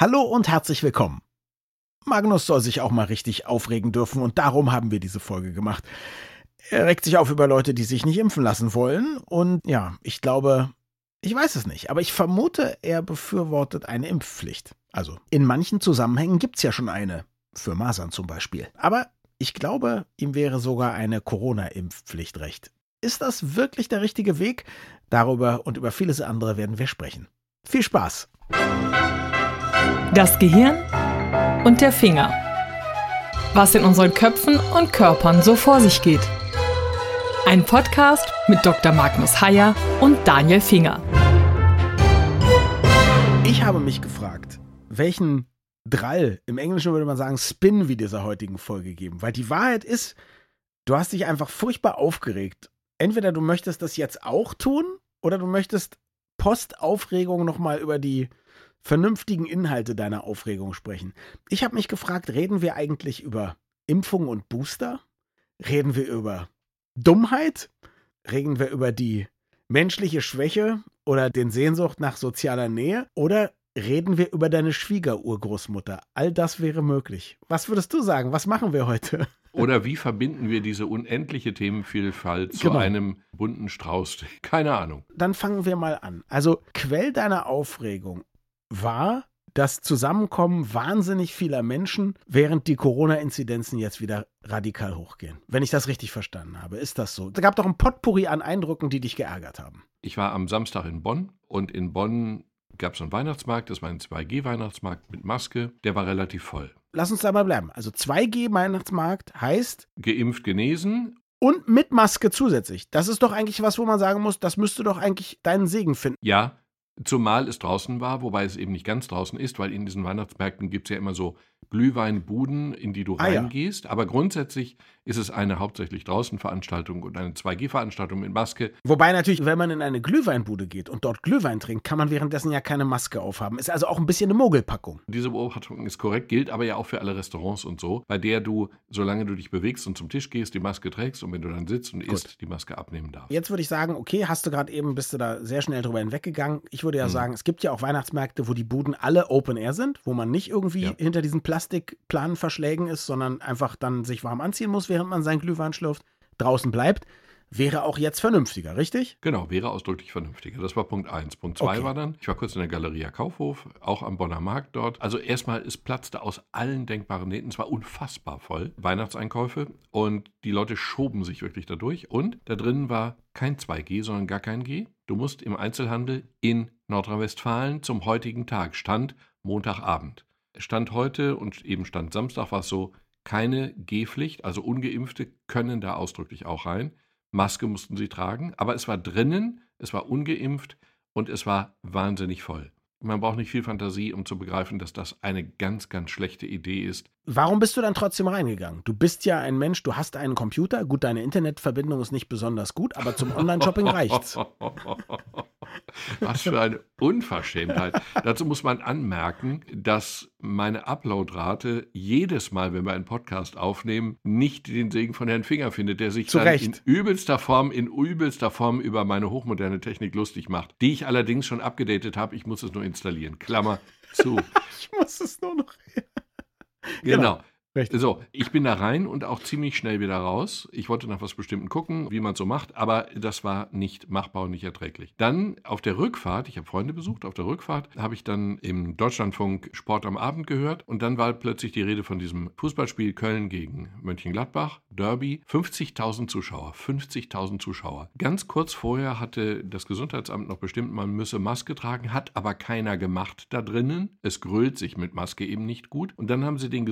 Hallo und herzlich willkommen. Magnus soll sich auch mal richtig aufregen dürfen und darum haben wir diese Folge gemacht. Er regt sich auf über Leute, die sich nicht impfen lassen wollen und ja, ich glaube, ich weiß es nicht, aber ich vermute, er befürwortet eine Impfpflicht. Also in manchen Zusammenhängen gibt es ja schon eine, für Masern zum Beispiel. Aber ich glaube, ihm wäre sogar eine Corona-Impfpflicht recht. Ist das wirklich der richtige Weg? Darüber und über vieles andere werden wir sprechen. Viel Spaß! Das Gehirn und der Finger. Was in unseren Köpfen und Körpern so vor sich geht. Ein Podcast mit Dr. Magnus Heyer und Daniel Finger. Ich habe mich gefragt, welchen Drall, im Englischen würde man sagen Spin, wie dieser heutigen Folge geben. Weil die Wahrheit ist, du hast dich einfach furchtbar aufgeregt. Entweder du möchtest das jetzt auch tun oder du möchtest Postaufregung nochmal über die vernünftigen Inhalte deiner Aufregung sprechen. Ich habe mich gefragt, reden wir eigentlich über Impfung und Booster? Reden wir über Dummheit? Reden wir über die menschliche Schwäche oder den Sehnsucht nach sozialer Nähe? Oder reden wir über deine Schwiegerurgroßmutter? All das wäre möglich. Was würdest du sagen? Was machen wir heute? Oder wie verbinden wir diese unendliche Themenvielfalt zu Genau. einem bunten Strauß? Keine Ahnung. Dann fangen wir mal an. Also, Quell deiner Aufregung war das Zusammenkommen wahnsinnig vieler Menschen, während die Corona-Inzidenzen jetzt wieder radikal hochgehen. Wenn ich das richtig verstanden habe, ist das so? Es gab doch ein Potpourri an Eindrücken, die dich geärgert haben. Ich war am Samstag in Bonn und in Bonn gab es einen Weihnachtsmarkt, das war ein 2G-Weihnachtsmarkt mit Maske, der war relativ voll. Lass uns dabei bleiben. Also 2G-Weihnachtsmarkt heißt Geimpft, genesen, und mit Maske zusätzlich. Das ist doch eigentlich was, wo man sagen muss, das müsste doch eigentlich deinen Segen finden. ja, zumal es draußen war, wobei es eben nicht ganz draußen ist, weil in diesen Weihnachtsmärkten gibt es ja immer so Glühweinbuden, in die du Ah, ja. reingehst. Aber grundsätzlich ist es eine hauptsächlich draußen Veranstaltung und eine 2G-Veranstaltung mit Maske. Wobei natürlich, wenn man in eine Glühweinbude geht und dort Glühwein trinkt, kann man währenddessen ja keine Maske aufhaben. Ist also auch ein bisschen eine Mogelpackung. Diese Beobachtung ist korrekt, gilt aber ja auch für alle Restaurants und so, bei der du, solange du dich bewegst und zum Tisch gehst, die Maske trägst und wenn du dann sitzt und Gut. isst, die Maske abnehmen darfst. Jetzt würde ich sagen, okay, hast du gerade eben, bist du da sehr schnell drüber hinweggegangen. Ich würde ja Mhm. sagen, es gibt ja auch Weihnachtsmärkte, wo die Buden alle Open Air sind, wo man nicht irgendwie Ja. hinter diesen Plastikplanenverschlägen ist, sondern einfach dann sich warm anziehen muss, während man seinen Glühwein schlürft, draußen bleibt. Wäre auch jetzt vernünftiger, richtig? Genau, wäre ausdrücklich vernünftiger. Das war Punkt eins. Punkt zwei Okay. war dann, ich war kurz in der Galeria Kaufhof, auch am Bonner Markt dort. Also erstmal, es platzte aus allen denkbaren Nähten. Es war unfassbar voll. Weihnachtseinkäufe und die Leute schoben sich wirklich dadurch. Und da drinnen war kein 2G, sondern gar kein G. Du musst im Einzelhandel in Nordrhein-Westfalen zum heutigen Tag, Stand Montagabend. Stand heute und eben Stand Samstag war es so, keine G-Pflicht, also Ungeimpfte können da ausdrücklich auch rein. Maske mussten sie tragen, aber es war drinnen, es war ungeimpft und es war wahnsinnig voll. Man braucht nicht viel Fantasie, um zu begreifen, dass das eine ganz, ganz schlechte Idee ist. Warum bist du dann trotzdem reingegangen? Du bist ja ein Mensch, du hast einen Computer. Gut, deine Internetverbindung ist nicht besonders gut, aber zum Online-Shopping reicht's. Was für eine Unverschämtheit. Dazu muss man anmerken, dass meine Uploadrate jedes Mal, wenn wir einen Podcast aufnehmen, nicht den Segen von Herrn Finger findet, der sich Zu dann Recht. in übelster Form, in übelster Form über meine hochmoderne Technik lustig macht, die ich allerdings schon abgedatet habe. Ich muss es nur installieren. Klammer zu. Ich muss es nur noch. Genau. Richtig. So, ich bin da rein und auch ziemlich schnell wieder raus. Ich wollte nach was Bestimmten gucken, wie man es so macht, aber das war nicht machbar und nicht erträglich. Dann auf der Rückfahrt, ich habe Freunde besucht, auf der Rückfahrt habe ich dann im Deutschlandfunk Sport am Abend gehört und dann war plötzlich die Rede von diesem Fußballspiel Köln gegen Mönchengladbach, Derby, 50.000 Zuschauer, 50.000 Zuschauer. Ganz kurz vorher hatte das Gesundheitsamt noch bestimmt, man müsse Maske tragen, hat aber keiner gemacht da drinnen. Es grölt sich mit Maske eben nicht gut. Und dann haben sie den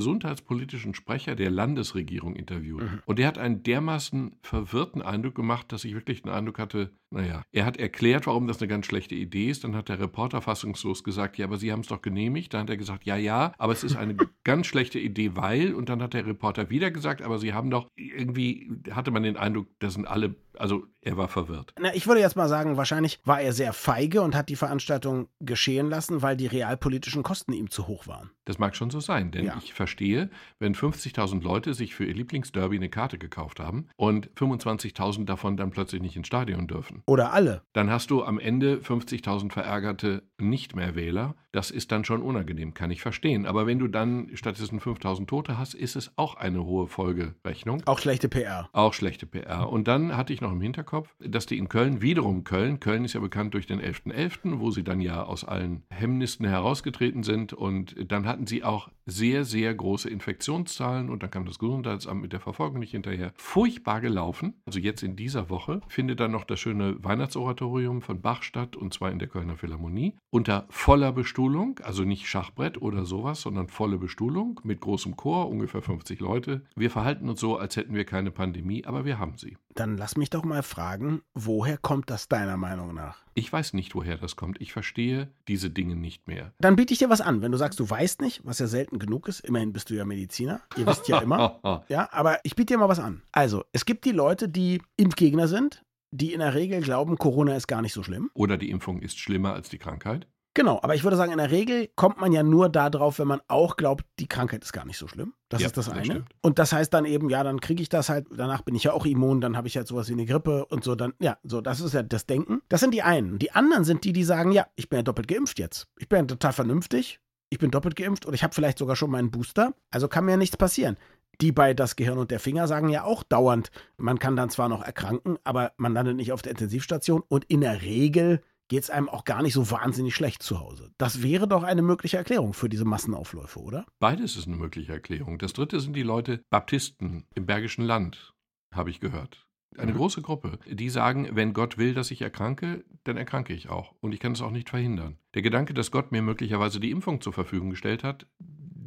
gesundheitspolitischen Sprecher der Landesregierung interviewt. Mhm. Und der hat einen dermaßen verwirrten Eindruck gemacht, dass ich wirklich den Eindruck hatte, naja, er hat erklärt, warum das eine ganz schlechte Idee ist. Dann hat der Reporter fassungslos gesagt, ja, aber Sie haben es doch genehmigt. Dann hat er gesagt, ja, ja, aber es ist eine ganz schlechte Idee, weil. Und dann hat der Reporter wieder gesagt, aber Sie haben doch, irgendwie hatte man den Eindruck, das sind alle, also er war verwirrt. Na, ich würde jetzt mal sagen, wahrscheinlich war er sehr feige und hat die Veranstaltung geschehen lassen, weil die realpolitischen Kosten ihm zu hoch waren. Das mag schon so sein, denn Ja. ich verstehe, wenn 50.000 Leute sich für ihr Lieblingsderby eine Karte gekauft haben und 25.000 davon dann plötzlich nicht ins Stadion dürfen, Oder alle. dann hast du am Ende 50.000 verärgerte Nicht-mehr-Wähler. Das ist dann schon unangenehm, kann ich verstehen. Aber wenn du dann stattdessen 5000 Tote hast, ist es auch eine hohe Folgerechnung. Auch schlechte PR. Auch schlechte PR. Und dann hatte ich noch im Hinterkopf, dass die in Köln, wiederum Köln, Köln ist ja bekannt durch den 11.11., .11., wo sie dann ja aus allen Hemmnissen herausgetreten sind. Und dann hatten sie auch sehr, sehr große Infektionszahlen. Und dann kam das Gesundheitsamt mit der Verfolgung nicht hinterher. Furchtbar gelaufen. Also jetzt in dieser Woche findet dann noch das schöne Weihnachtsoratorium von Bach statt, und zwar in der Kölner Philharmonie. Unter voller Bestuhlung, also nicht Schachbrett oder sowas, sondern volle Bestuhlung mit großem Chor, ungefähr 50 Leute. Wir verhalten uns so, als hätten wir keine Pandemie, aber wir haben sie. Dann lass mich doch mal fragen, woher kommt das deiner Meinung nach? Ich weiß nicht, woher das kommt. Ich verstehe diese Dinge nicht mehr. Dann biete ich dir was an. Wenn du sagst, du weißt nicht, was ja selten genug ist, immerhin bist du ja Mediziner. Ihr wisst ja immer. ja, aber ich biete dir mal was an. Also, es gibt die Leute, die Impfgegner sind, die in der Regel glauben, Corona ist gar nicht so schlimm. Oder die Impfung ist schlimmer als die Krankheit. Genau, aber ich würde sagen, in der Regel kommt man ja nur darauf, wenn man auch glaubt, die Krankheit ist gar nicht so schlimm. Das Ja, ist das das eine. stimmt. und das heißt dann eben, ja, dann kriege ich das halt, danach bin ich ja auch immun, dann habe ich halt sowas wie eine Grippe und so, dann, ja, so, das ist ja das Denken. Das sind die einen. Die anderen sind die, die sagen, ja, ich bin ja doppelt geimpft jetzt. Ich bin ja total vernünftig. Ich bin doppelt geimpft und ich habe vielleicht sogar schon meinen Booster. Also kann mir ja nichts passieren. Die bei das Gehirn und der Finger sagen ja auch dauernd, man kann dann zwar noch erkranken, aber man landet nicht auf der Intensivstation und in der Regel geht es einem auch gar nicht so wahnsinnig schlecht zu Hause. Das wäre doch eine mögliche Erklärung für diese Massenaufläufe, oder? Beides ist eine mögliche Erklärung. Das dritte sind die Leute Baptisten im Bergischen Land, habe ich gehört. Eine Mhm. große Gruppe, die sagen, wenn Gott will, dass ich erkranke, dann erkranke ich auch. Und ich kann es auch nicht verhindern. Der Gedanke, dass Gott mir möglicherweise die Impfung zur Verfügung gestellt hat,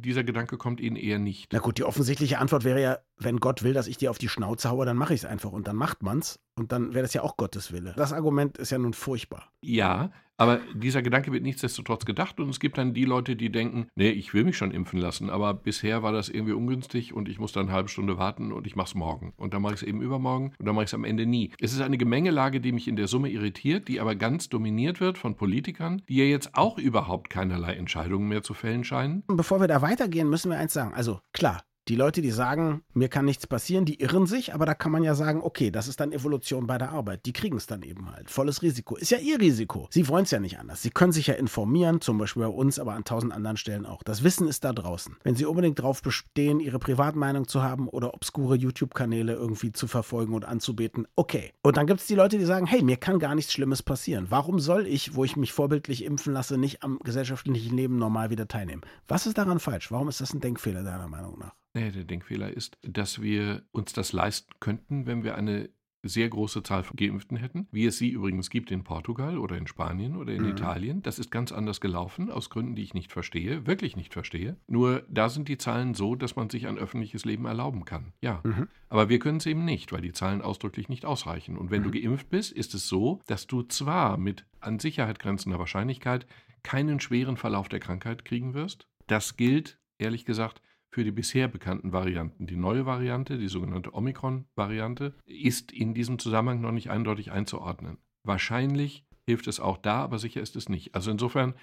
dieser Gedanke kommt ihnen eher nicht. Na gut, die offensichtliche Antwort wäre ja, wenn Gott will, dass ich dir auf die Schnauze haue, dann mache ich es einfach und dann macht man's und dann wäre das ja auch Gottes Wille. Das Argument ist ja nun furchtbar. Ja, aber dieser Gedanke wird nichtsdestotrotz gedacht und es gibt dann die Leute, die denken, nee, ich will mich schon impfen lassen, aber bisher war das irgendwie ungünstig und ich muss dann eine halbe Stunde warten und ich mache es morgen. Und dann mache ich es eben übermorgen und dann mache ich es am Ende nie. Es ist eine Gemengelage, die mich in der Summe irritiert, die aber ganz dominiert wird von Politikern, die ja jetzt auch überhaupt keinerlei Entscheidungen mehr zu fällen scheinen. Bevor wir da weitergehen, müssen wir eins sagen. Also klar, die Leute, die sagen, mir kann nichts passieren, die irren sich, aber da kann man ja sagen, okay, das ist dann Evolution bei der Arbeit. Die kriegen es dann eben halt. Volles Risiko. Ist ja ihr Risiko. Sie wollen es ja nicht anders. Sie können sich ja informieren, zum Beispiel bei uns, aber an tausend anderen Stellen auch. Das Wissen ist da draußen. Wenn Sie unbedingt darauf bestehen, Ihre Privatmeinung zu haben oder obskure YouTube-Kanäle irgendwie zu verfolgen und anzubeten, okay. Und dann gibt es die Leute, die sagen, hey, mir kann gar nichts Schlimmes passieren. Warum soll ich, wo ich mich vorbildlich impfen lasse, nicht am gesellschaftlichen Leben normal wieder teilnehmen? Was ist daran falsch? Warum ist das ein Denkfehler deiner Meinung nach? Nee, der Denkfehler ist, dass wir uns das leisten könnten, wenn wir eine sehr große Zahl von Geimpften hätten, wie es sie übrigens gibt in Portugal oder in Spanien oder in Mhm. Italien. Das ist ganz anders gelaufen, aus Gründen, die ich nicht verstehe, wirklich nicht verstehe. Nur da sind die Zahlen so, dass man sich ein öffentliches Leben erlauben kann. Ja. Mhm. Aber wir können es eben nicht, weil die Zahlen ausdrücklich nicht ausreichen. Und wenn du geimpft bist, ist es so, dass du zwar mit an Sicherheit grenzender Wahrscheinlichkeit keinen schweren Verlauf der Krankheit kriegen wirst. Das gilt, ehrlich gesagt, für die bisher bekannten Varianten. Die neue Variante, die sogenannte Omikron-Variante, ist in diesem Zusammenhang noch nicht eindeutig einzuordnen. Wahrscheinlich hilft es auch da, aber sicher ist es nicht. Also insofern,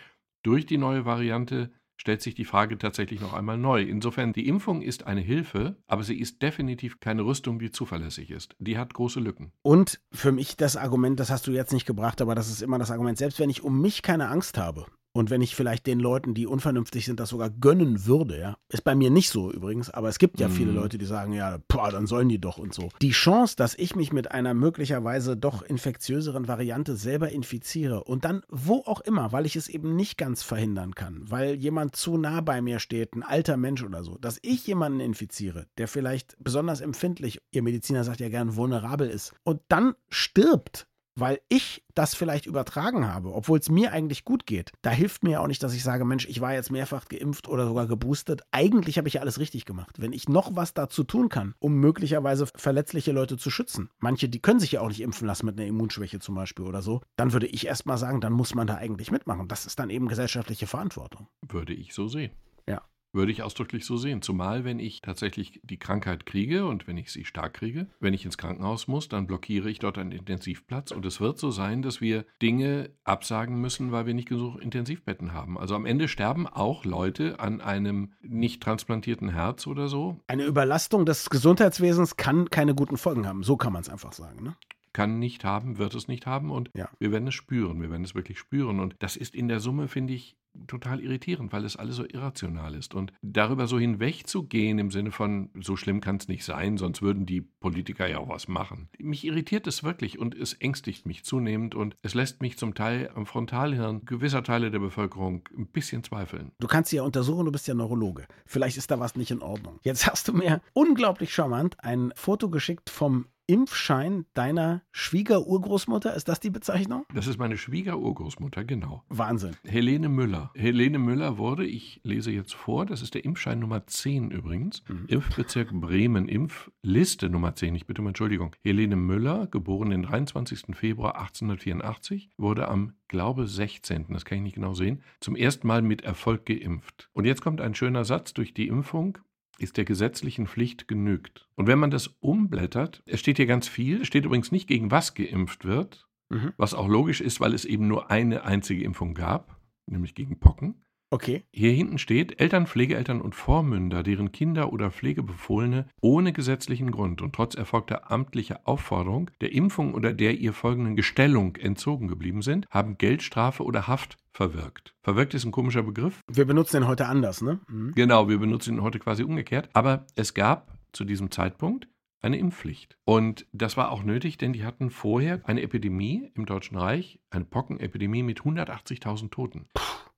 durch die neue Variante stellt sich die Frage tatsächlich noch einmal neu. Insofern, die Impfung ist eine Hilfe, aber sie ist definitiv keine Rüstung, die zuverlässig ist. Die hat große Lücken. Und für mich das Argument, das hast du jetzt nicht gebracht, aber das ist immer das Argument, selbst wenn ich um mich keine Angst habe und wenn ich vielleicht den Leuten, die unvernünftig sind, das sogar gönnen würde, ja, ist bei mir nicht so übrigens, aber es gibt ja Mhm. viele Leute, die sagen, ja, boah, dann sollen die doch und so. Die Chance, dass ich mich mit einer möglicherweise doch infektiöseren Variante selber infiziere und dann wo auch immer, weil ich es eben nicht ganz verhindern kann, weil jemand zu nah bei mir steht, ein alter Mensch oder so, dass ich jemanden infiziere, der vielleicht besonders empfindlich, ihr Mediziner sagt ja gern, vulnerabel ist und dann stirbt, weil ich das vielleicht übertragen habe, obwohl es mir eigentlich gut geht. Da hilft mir ja auch nicht, dass ich sage, Mensch, ich war jetzt mehrfach geimpft oder sogar geboostet. Eigentlich habe ich ja alles richtig gemacht. Wenn ich noch was dazu tun kann, um möglicherweise verletzliche Leute zu schützen, manche, die können sich ja auch nicht impfen lassen mit einer Immunschwäche zum Beispiel oder so, dann würde ich erst mal sagen, dann muss man da eigentlich mitmachen. Das ist dann eben gesellschaftliche Verantwortung. Würde ich so sehen. Würde ich ausdrücklich so sehen. Zumal, wenn ich tatsächlich die Krankheit kriege und wenn ich sie stark kriege, wenn ich ins Krankenhaus muss, dann blockiere ich dort einen Intensivplatz. Und es wird so sein, dass wir Dinge absagen müssen, weil wir nicht genug Intensivbetten haben. Also am Ende sterben auch Leute an einem nicht transplantierten Herz oder so. Eine Überlastung des Gesundheitswesens kann keine guten Folgen haben. So kann man es einfach sagen. Ne? Kann nicht haben, wird es nicht haben und Ja. wir werden es spüren. Wir werden es wirklich spüren. Und das ist in der Summe, finde ich, total irritierend, weil es alles so irrational ist. Und darüber so hinwegzugehen im Sinne von, so schlimm kann es nicht sein, sonst würden die Politiker ja auch was machen. Mich irritiert es wirklich und es ängstigt mich zunehmend und es lässt mich zum Teil am Frontalhirn gewisser Teile der Bevölkerung ein bisschen zweifeln. Du kannst sie ja untersuchen, du bist ja Neurologe. Vielleicht ist da was nicht in Ordnung. Jetzt hast du mir unglaublich charmant ein Foto geschickt vom Impfschein deiner Schwiegerurgroßmutter. Ist das die Bezeichnung? Das ist meine Schwiegerurgroßmutter, genau. Wahnsinn. Helene Müller. Helene Müller wurde, ich lese jetzt vor, das ist der Impfschein Nummer 10 übrigens. Mhm. Impfbezirk Bremen, Impfliste Nummer 10, ich bitte um Entschuldigung. Helene Müller, geboren den 23. Februar 1884, wurde am, glaube 16., das kann ich nicht genau sehen, zum ersten Mal mit Erfolg geimpft. Und jetzt kommt ein schöner Satz durch die Impfung ist der gesetzlichen Pflicht genügt. Und wenn man das umblättert, es steht hier ganz viel, es steht übrigens nicht gegen was geimpft wird, mhm. was auch logisch ist, weil es eben nur eine einzige Impfung gab, nämlich gegen Pocken. Okay. Hier hinten steht, Eltern, Pflegeeltern und Vormünder, deren Kinder oder Pflegebefohlene ohne gesetzlichen Grund und trotz erfolgter amtlicher Aufforderung der Impfung oder der ihr folgenden Gestellung entzogen geblieben sind, haben Geldstrafe oder Haft verwirkt. Verwirkt ist ein komischer Begriff. Wir benutzen den heute anders, ne? Mhm. Genau, wir benutzen ihn heute quasi umgekehrt. Aber es gab zu diesem Zeitpunkt eine Impfpflicht. Und das war auch nötig, denn die hatten vorher eine Epidemie im Deutschen Reich, eine Pockenepidemie mit 180.000 Toten.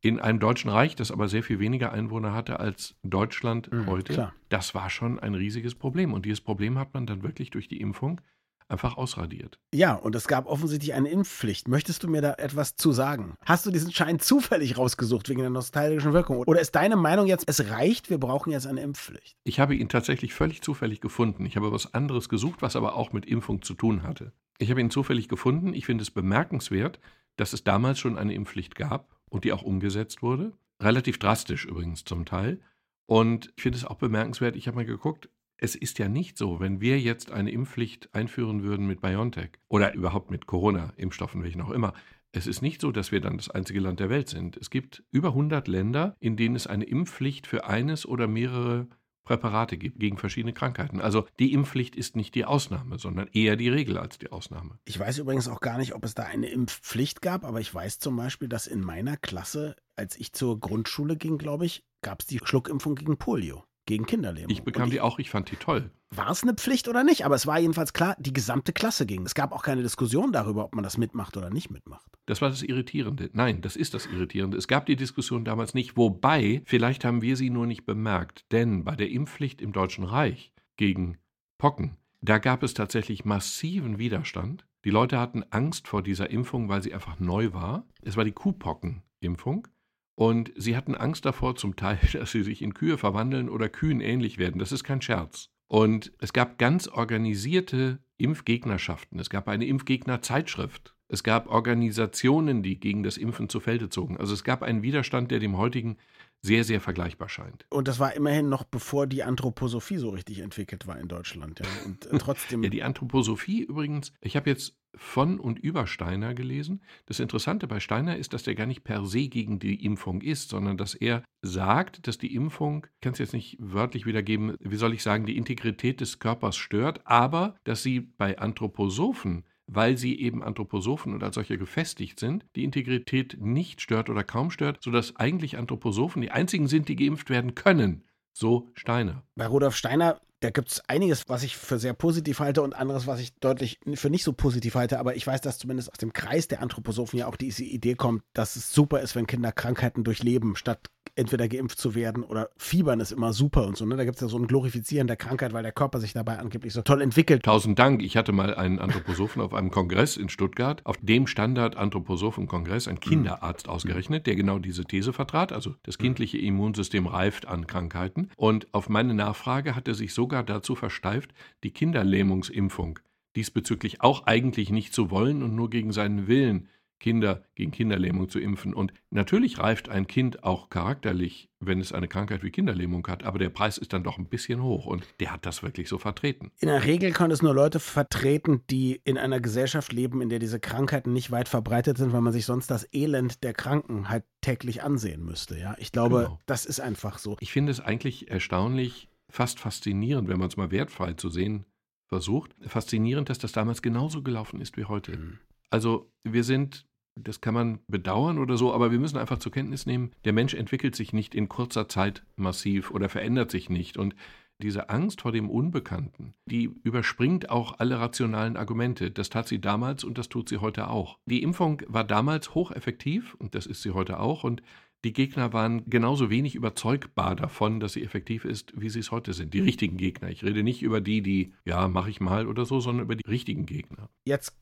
In einem Deutschen Reich, das aber sehr viel weniger Einwohner hatte als Deutschland mhm, heute. Klar. Das war schon ein riesiges Problem. Und dieses Problem hat man dann wirklich durch die Impfung einfach ausradiert. Ja, und es gab offensichtlich eine Impfpflicht. Möchtest du mir da etwas zu sagen? Hast du diesen Schein zufällig rausgesucht wegen der nostalgischen Wirkung? Oder ist deine Meinung jetzt, es reicht, wir brauchen jetzt eine Impfpflicht? Ich habe ihn tatsächlich völlig zufällig gefunden. Ich habe was anderes gesucht, was aber auch mit Impfung zu tun hatte. Ich habe ihn zufällig gefunden. Ich finde es bemerkenswert, dass es damals schon eine Impfpflicht gab und die auch umgesetzt wurde. Relativ drastisch übrigens zum Teil. Und ich finde es auch bemerkenswert, ich habe mal geguckt, es ist ja nicht so, wenn wir jetzt eine Impfpflicht einführen würden mit BioNTech oder überhaupt mit Corona-Impfstoffen, welchen auch immer. Es ist nicht so, dass wir dann das einzige Land der Welt sind. Es gibt über 100 Länder, in denen es eine Impfpflicht für eines oder mehrere Präparate gibt gegen verschiedene Krankheiten. Also die Impfpflicht ist nicht die Ausnahme, sondern eher die Regel als die Ausnahme. Ich weiß übrigens auch gar nicht, ob es da eine Impfpflicht gab, aber ich weiß zum Beispiel, dass in meiner Klasse, als ich zur Grundschule ging, glaube ich, gab es die Schluckimpfung gegen Polio gegen Kinderlähmung. Ich bekam ich, die auch, ich fand die toll. War es eine Pflicht oder nicht? Aber es war jedenfalls klar, die gesamte Klasse ging. Es gab auch keine Diskussion darüber, ob man das mitmacht oder nicht mitmacht. Das war das Irritierende. Nein, das ist das Irritierende. Es gab die Diskussion damals nicht. Wobei, vielleicht haben wir sie nur nicht bemerkt. Denn bei der Impfpflicht im Deutschen Reich gegen Pocken, da gab es tatsächlich massiven Widerstand. Die Leute hatten Angst vor dieser Impfung, weil sie einfach neu war. Es war die Kuhpockenimpfung. Und sie hatten Angst davor zum Teil, dass sie sich in Kühe verwandeln oder Kühen ähnlich werden. Das ist kein Scherz. Und es gab ganz organisierte Impfgegnerschaften. Es gab eine Impfgegnerzeitschrift. Es gab Organisationen, die gegen das Impfen zu Felde zogen. Also es gab einen Widerstand, der dem heutigen sehr, sehr vergleichbar scheint. Und das war immerhin noch bevor die Anthroposophie so richtig entwickelt war in Deutschland. Ja. Und äh, trotzdem. ja, die Anthroposophie übrigens, ich habe jetzt von und über Steiner gelesen. Das Interessante bei Steiner ist, dass er gar nicht per se gegen die Impfung ist, sondern dass er sagt, dass die Impfung, ich kann es jetzt nicht wörtlich wiedergeben, wie soll ich sagen, die Integrität des Körpers stört, aber dass sie bei Anthroposophen weil sie eben Anthroposophen und als solche gefestigt sind, die Integrität nicht stört oder kaum stört, sodass eigentlich Anthroposophen die einzigen sind, die geimpft werden können. So Steiner. Bei Rudolf Steiner da gibt es einiges, was ich für sehr positiv halte und anderes, was ich deutlich für nicht so positiv halte. Aber ich weiß, dass zumindest aus dem Kreis der Anthroposophen ja auch diese Idee kommt, dass es super ist, wenn Kinder Krankheiten durchleben, statt entweder geimpft zu werden oder Fiebern ist immer super und so. Ne? Da gibt es ja so ein Glorifizieren der Krankheit, weil der Körper sich dabei angeblich so toll entwickelt. Tausend Dank. Ich hatte mal einen Anthroposophen auf einem Kongress in Stuttgart, auf dem Standard-Anthroposophen-Kongress, ein Kinderarzt mhm. ausgerechnet, der genau diese These vertrat. Also das mhm. kindliche Immunsystem reift an Krankheiten. Und auf meine Nachfrage hat er sich sogar dazu versteift, die Kinderlähmungsimpfung diesbezüglich auch eigentlich nicht zu wollen und nur gegen seinen Willen Kinder gegen Kinderlähmung zu impfen. Und natürlich reift ein Kind auch charakterlich, wenn es eine Krankheit wie Kinderlähmung hat, aber der Preis ist dann doch ein bisschen hoch und der hat das wirklich so vertreten. In der Regel können es nur Leute vertreten, die in einer Gesellschaft leben, in der diese Krankheiten nicht weit verbreitet sind, weil man sich sonst das Elend der Kranken halt täglich ansehen müsste. Ja, ich glaube, genau. das ist einfach so. Ich finde es eigentlich erstaunlich, fast faszinierend, wenn man es mal wertfrei zu sehen versucht. Faszinierend, dass das damals genauso gelaufen ist wie heute. Mhm. Also wir sind Das kann man bedauern oder so, aber wir müssen einfach zur Kenntnis nehmen, der Mensch entwickelt sich nicht in kurzer Zeit massiv oder verändert sich nicht. Und diese Angst vor dem Unbekannten, die überspringt auch alle rationalen Argumente. Das tat sie damals und das tut sie heute auch. Die Impfung war damals hocheffektiv und das ist sie heute auch. Und die Gegner waren genauso wenig überzeugbar davon, dass sie effektiv ist, wie sie es heute sind. Die richtigen Gegner. Ich rede nicht über die, die, ja, mache ich mal oder so, sondern über die richtigen Gegner. Jetzt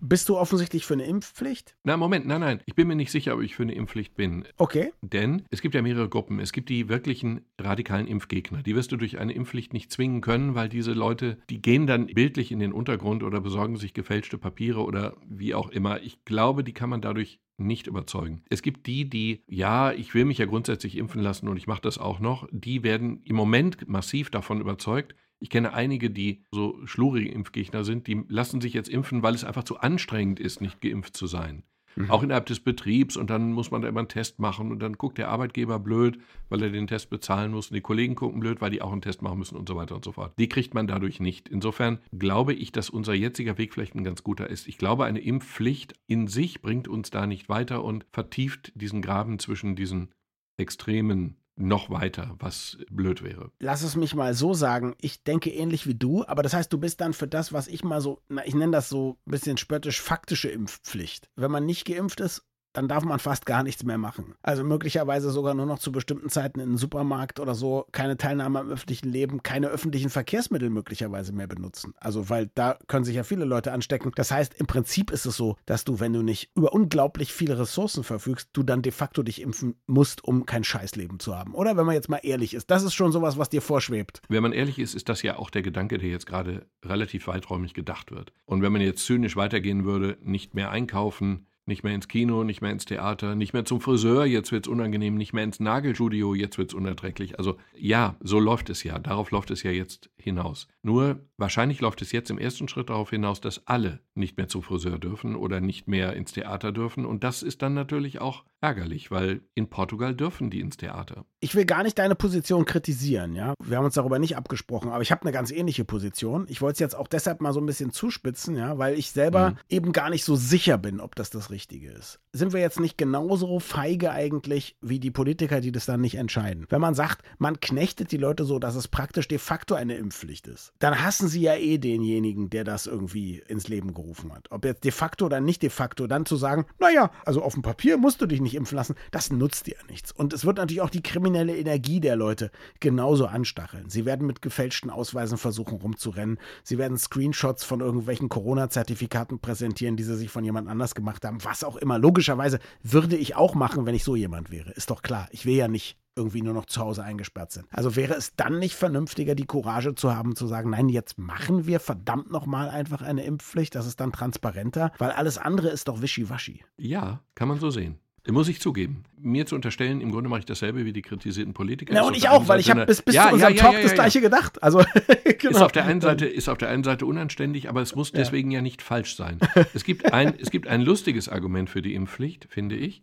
bist du offensichtlich für eine Impfpflicht? Na, Moment, nein, nein. Ich bin mir nicht sicher, ob ich für eine Impfpflicht bin. Okay. Denn es gibt ja mehrere Gruppen. Es gibt die wirklichen radikalen Impfgegner. Die wirst du durch eine Impfpflicht nicht zwingen können, weil diese Leute, die gehen dann bildlich in den Untergrund oder besorgen sich gefälschte Papiere oder wie auch immer. Ich glaube, die kann man dadurch nicht überzeugen. Es gibt die, die, ja, ich will mich ja grundsätzlich impfen lassen und ich mache das auch noch, die werden im Moment massiv davon überzeugt, ich kenne einige, die so schlurige Impfgegner sind, die lassen sich jetzt impfen, weil es einfach zu anstrengend ist, nicht geimpft zu sein. Mhm. Auch innerhalb des Betriebs und dann muss man da immer einen Test machen und dann guckt der Arbeitgeber blöd, weil er den Test bezahlen muss und die Kollegen gucken blöd, weil die auch einen Test machen müssen und so weiter und so fort. Die kriegt man dadurch nicht. Insofern glaube ich, dass unser jetziger Weg vielleicht ein ganz guter ist. Ich glaube, eine Impfpflicht in sich bringt uns da nicht weiter und vertieft diesen Graben zwischen diesen extremen noch weiter, was blöd wäre. Lass es mich mal so sagen. Ich denke ähnlich wie du, aber das heißt, du bist dann für das, was ich mal so, na, ich nenne das so ein bisschen spöttisch, faktische Impfpflicht. Wenn man nicht geimpft ist dann darf man fast gar nichts mehr machen. Also möglicherweise sogar nur noch zu bestimmten Zeiten in den Supermarkt oder so, keine Teilnahme am öffentlichen Leben, keine öffentlichen Verkehrsmittel möglicherweise mehr benutzen. Also weil da können sich ja viele Leute anstecken. Das heißt, im Prinzip ist es so, dass du, wenn du nicht über unglaublich viele Ressourcen verfügst, du dann de facto dich impfen musst, um kein Scheißleben zu haben. Oder wenn man jetzt mal ehrlich ist, das ist schon sowas, was dir vorschwebt. Wenn man ehrlich ist, ist das ja auch der Gedanke, der jetzt gerade relativ weiträumig gedacht wird. Und wenn man jetzt zynisch weitergehen würde, nicht mehr einkaufen, nicht mehr ins Kino, nicht mehr ins Theater, nicht mehr zum Friseur, jetzt wird es unangenehm, nicht mehr ins Nagelstudio, jetzt wird es unerträglich. Also ja, so läuft es ja, darauf läuft es ja jetzt hinaus. Nur wahrscheinlich läuft es jetzt im ersten Schritt darauf hinaus, dass alle nicht mehr zum Friseur dürfen oder nicht mehr ins Theater dürfen. Und das ist dann natürlich auch ärgerlich, weil in Portugal dürfen die ins Theater. Ich will gar nicht deine Position kritisieren, ja. Wir haben uns darüber nicht abgesprochen, aber ich habe eine ganz ähnliche Position. Ich wollte es jetzt auch deshalb mal so ein bisschen zuspitzen, ja, weil ich selber mhm. eben gar nicht so sicher bin, ob das das Richtige ist. Sind wir jetzt nicht genauso feige eigentlich wie die Politiker, die das dann nicht entscheiden? Wenn man sagt, man knechtet die Leute so, dass es praktisch de facto eine Impfpflicht ist, dann hassen sie ja eh denjenigen, der das irgendwie ins Leben gerufen hat. Ob jetzt de facto oder nicht de facto, dann zu sagen, naja, also auf dem Papier musst du dich nicht impfen lassen, das nutzt dir nichts. Und es wird natürlich auch die kriminelle Energie der Leute genauso anstacheln. Sie werden mit gefälschten Ausweisen versuchen rumzurennen. Sie werden Screenshots von irgendwelchen Corona-Zertifikaten präsentieren, die sie sich von jemand anders gemacht haben. Was auch immer. Logischerweise würde ich auch machen, wenn ich so jemand wäre. Ist doch klar. Ich will ja nicht irgendwie nur noch zu Hause eingesperrt sind. Also wäre es dann nicht vernünftiger, die Courage zu haben, zu sagen, nein, jetzt machen wir verdammt nochmal einfach eine Impfpflicht, das ist dann transparenter, weil alles andere ist doch wischiwaschi. Ja, kann man so sehen. Muss ich zugeben. Mir zu unterstellen, im Grunde mache ich dasselbe wie die kritisierten Politiker. Ja, und ich auch, weil ich habe bis, bis ja, zu unserem ja, ja, Talk das Gleiche gedacht. Also, genau. ist, auf der einen Seite, ist auf der einen Seite unanständig, aber es muss deswegen ja nicht falsch sein. Es gibt, ein, es gibt ein lustiges Argument für die Impfpflicht, finde ich.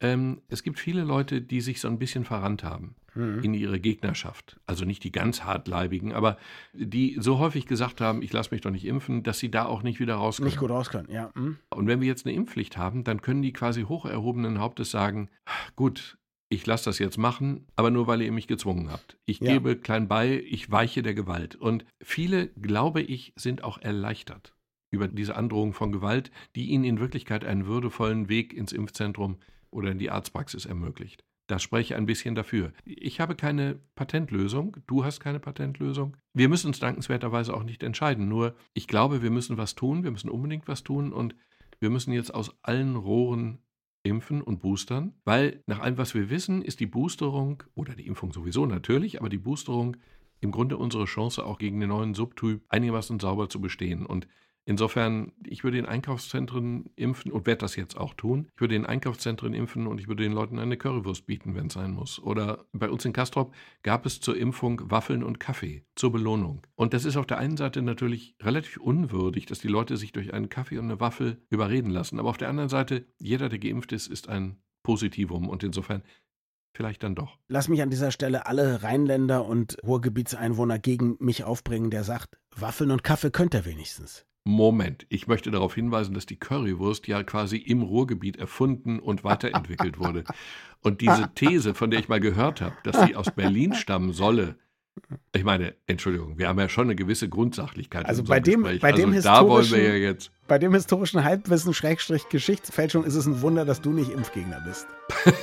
Ähm, es gibt viele Leute, die sich so ein bisschen verrannt haben mhm. in ihre Gegnerschaft. Also nicht die ganz hartleibigen, aber die so häufig gesagt haben, ich lasse mich doch nicht impfen, dass sie da auch nicht wieder raus können. Nicht gut raus können, ja. Mhm. Und wenn wir jetzt eine Impfpflicht haben, dann können die quasi hoch erhobenen Hauptes sagen, gut, ich lasse das jetzt machen, aber nur weil ihr mich gezwungen habt. Ich ja. gebe klein bei, ich weiche der Gewalt. Und viele, glaube ich, sind auch erleichtert über diese Androhung von Gewalt, die ihnen in Wirklichkeit einen würdevollen Weg ins Impfzentrum oder in die Arztpraxis ermöglicht. Das spreche ein bisschen dafür. Ich habe keine Patentlösung, du hast keine Patentlösung. Wir müssen uns dankenswerterweise auch nicht entscheiden. Nur, ich glaube, wir müssen was tun, wir müssen unbedingt was tun und wir müssen jetzt aus allen Rohren impfen und boostern, weil nach allem, was wir wissen, ist die Boosterung oder die Impfung sowieso natürlich, aber die Boosterung im Grunde unsere Chance, auch gegen den neuen Subtyp einigermaßen sauber zu bestehen. Und Insofern, ich würde in Einkaufszentren impfen und werde das jetzt auch tun. Ich würde in Einkaufszentren impfen und ich würde den Leuten eine Currywurst bieten, wenn es sein muss. Oder bei uns in Kastrop gab es zur Impfung Waffeln und Kaffee zur Belohnung. Und das ist auf der einen Seite natürlich relativ unwürdig, dass die Leute sich durch einen Kaffee und eine Waffel überreden lassen. Aber auf der anderen Seite, jeder, der geimpft ist, ist ein Positivum. Und insofern vielleicht dann doch. Lass mich an dieser Stelle alle Rheinländer und Ruhrgebietseinwohner gegen mich aufbringen, der sagt, Waffeln und Kaffee könnt ihr wenigstens. Moment, ich möchte darauf hinweisen, dass die Currywurst ja quasi im Ruhrgebiet erfunden und weiterentwickelt wurde. Und diese These, von der ich mal gehört habe, dass sie aus Berlin stammen solle, ich meine, Entschuldigung, wir haben ja schon eine gewisse Grundsachlichkeit. Also bei dem, Gespräch. bei dem also da wollen wir ja historischen, jetzt. bei dem historischen Halbwissen Schrägstrich Geschichtsfälschung ist es ein Wunder, dass du nicht Impfgegner bist.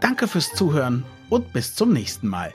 Danke fürs Zuhören und bis zum nächsten Mal.